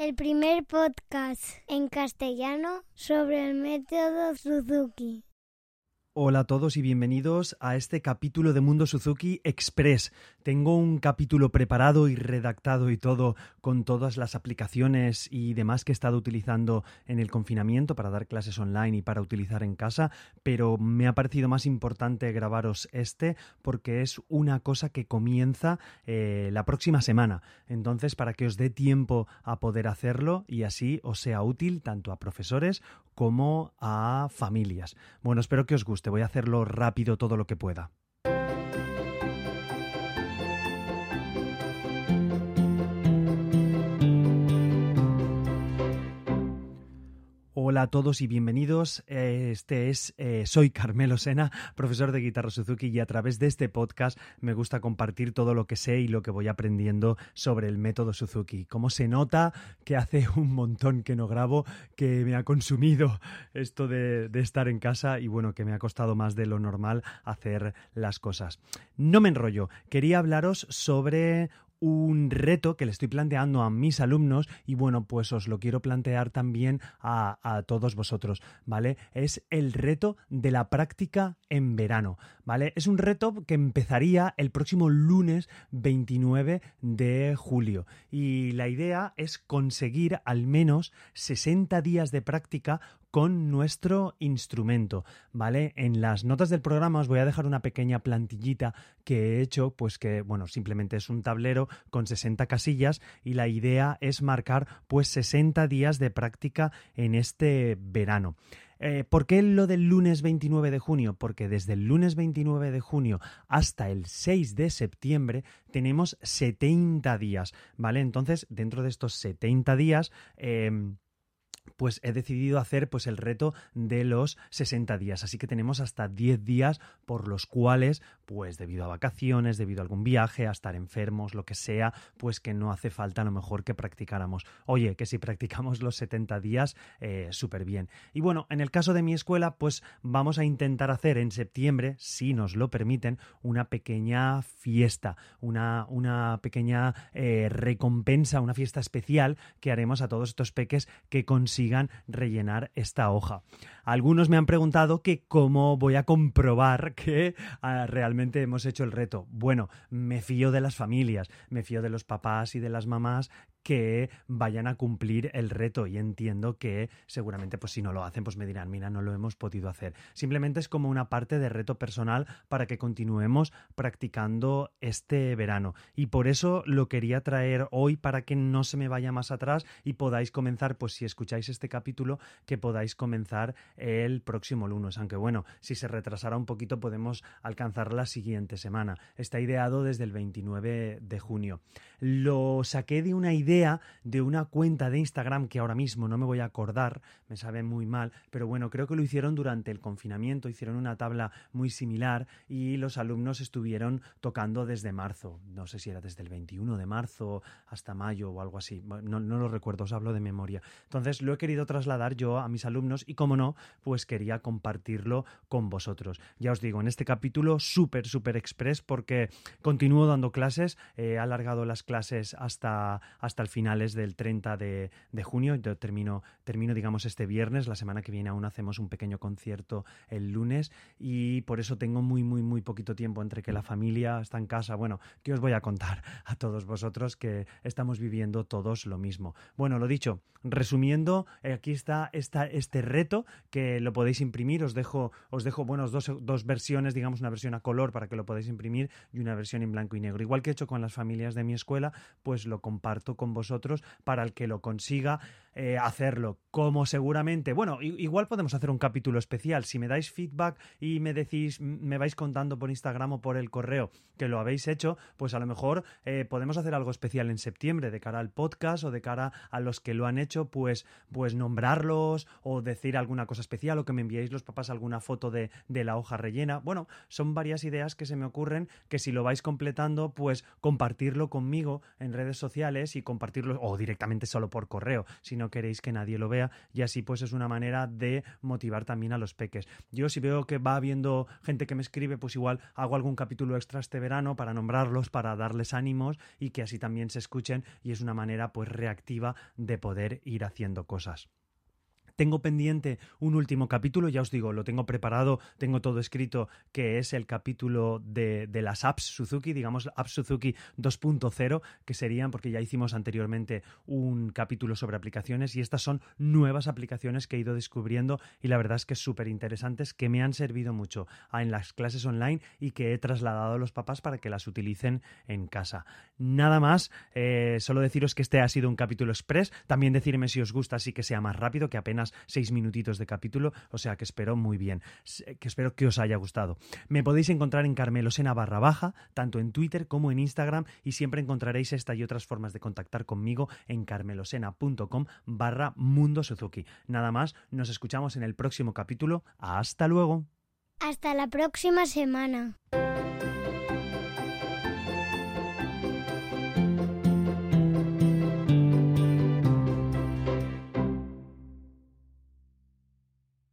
el primer podcast en castellano sobre el método Suzuki. Hola a todos y bienvenidos a este capítulo de Mundo Suzuki Express. Tengo un capítulo preparado y redactado y todo con todas las aplicaciones y demás que he estado utilizando en el confinamiento para dar clases online y para utilizar en casa, pero me ha parecido más importante grabaros este porque es una cosa que comienza eh, la próxima semana. Entonces, para que os dé tiempo a poder hacerlo y así os sea útil tanto a profesores como a familias. Bueno, espero que os guste. Voy a hacerlo rápido todo lo que pueda. Hola a todos y bienvenidos. Este es eh, soy Carmelo Sena, profesor de guitarra Suzuki y a través de este podcast me gusta compartir todo lo que sé y lo que voy aprendiendo sobre el método Suzuki. Como se nota que hace un montón que no grabo, que me ha consumido esto de, de estar en casa y bueno, que me ha costado más de lo normal hacer las cosas. No me enrollo, quería hablaros sobre un reto que le estoy planteando a mis alumnos y bueno, pues os lo quiero plantear también a, a, todos vosotros, ¿vale? Es el reto de la práctica en verano, ¿vale? Es un reto que empezaría el próximo lunes 29 de julio y la idea es conseguir al menos 60 días de práctica con nuestro instrumento, ¿vale? En las notas del programa os voy a dejar una pequeña plantillita que he hecho, pues que, bueno, simplemente es un tablero con 60 casillas y la idea es marcar pues 60 días de práctica en este verano. Eh, ¿Por qué lo del lunes 29 de junio? Porque desde el lunes 29 de junio hasta el 6 de septiembre tenemos 70 días, ¿vale? Entonces, dentro de estos 70 días... Eh, pues he decidido hacer pues el reto de los 60 días. Así que tenemos hasta 10 días por los cuales, pues debido a vacaciones, debido a algún viaje, a estar enfermos, lo que sea, pues que no hace falta a lo mejor que practicáramos. Oye, que si practicamos los 70 días, eh, súper bien. Y bueno, en el caso de mi escuela, pues vamos a intentar hacer en septiembre, si nos lo permiten, una pequeña fiesta, una, una pequeña eh, recompensa, una fiesta especial que haremos a todos estos peques que rellenar esta hoja. Algunos me han preguntado que cómo voy a comprobar que uh, realmente hemos hecho el reto. Bueno, me fío de las familias, me fío de los papás y de las mamás que vayan a cumplir el reto. Y entiendo que seguramente pues si no lo hacen pues me dirán mira no lo hemos podido hacer simplemente es como una parte de reto personal para que continuemos practicando este verano. Y por eso lo quería traer hoy para que no se me vaya más atrás y podáis comenzar pues si escucháis este capítulo que podáis comenzar el próximo lunes. Aunque bueno si se retrasara un poquito podemos alcanzar la siguiente semana. Está ideado desde el 29 de junio. Lo saqué de una idea de una cuenta de Instagram que ahora mismo no me voy a acordar, me sabe muy mal, pero bueno, creo que lo hicieron durante el confinamiento, hicieron una tabla muy similar y los alumnos estuvieron tocando desde marzo, no sé si era desde el 21 de marzo hasta mayo o algo así, no, no lo recuerdo, os hablo de memoria. Entonces lo he querido trasladar yo a mis alumnos y como no, pues quería compartirlo con vosotros. Ya os digo, en este capítulo súper, súper express porque continúo dando clases, he alargado las clases hasta, hasta hasta el finales del 30 de, junio. Yo termino, termino, digamos, este viernes. La semana que viene aún hacemos un pequeño concierto el lunes y por eso tengo muy, muy, muy poquito tiempo entre que la familia está en casa. Bueno, ¿qué os voy a contar a todos vosotros que estamos viviendo todos lo mismo? Bueno, lo dicho, resumiendo, aquí está esta, este reto que lo podéis imprimir. Os dejo, os dejo bueno, dos, dos versiones, digamos, una versión a color para que lo podáis imprimir y una versión en blanco y negro. Igual que he hecho con las familias de mi escuela, pues lo comparto con vosotros para el que lo consiga eh, hacerlo. Como seguramente, bueno, igual podemos hacer un capítulo especial. Si me dais feedback y me decís, me vais contando por Instagram o por el correo que lo habéis hecho, pues a lo mejor eh, podemos hacer algo especial en septiembre de cara al podcast o de cara a los que lo han hecho, pues, pues nombrarlos o decir alguna cosa especial o que me enviéis los papás alguna foto de, de la hoja rellena. Bueno, son varias ideas que se me ocurren que si lo vais completando, pues compartirlo conmigo en redes sociales y compartirlo compartirlo o directamente solo por correo si no queréis que nadie lo vea y así pues es una manera de motivar también a los peques. Yo si veo que va habiendo gente que me escribe, pues igual hago algún capítulo extra este verano para nombrarlos, para darles ánimos y que así también se escuchen y es una manera pues reactiva de poder ir haciendo cosas. Tengo pendiente un último capítulo, ya os digo, lo tengo preparado, tengo todo escrito, que es el capítulo de, las apps Suzuki, digamos apps Suzuki 2.0, que serían, porque ya hicimos anteriormente un capítulo sobre aplicaciones y estas son nuevas aplicaciones que he ido descubriendo y la verdad es que súper interesantes, que me han servido mucho en las clases online y que he trasladado a los papás para que las utilicen en casa. Nada más, eh, solo deciros que este ha sido un capítulo express, también decirme si os gusta así que sea más rápido, que seis minutitos de capítulo, o sea que espero muy bien, que espero que os haya gustado. Me podéis encontrar en Carmelosena barra baja, tanto en Twitter como en Instagram, y siempre encontraréis esta y otras formas de contactar conmigo en carmelosena.com barra Mundo Suzuki. Nada más, nos escuchamos en el próximo capítulo. Hasta luego. Hasta la próxima semana.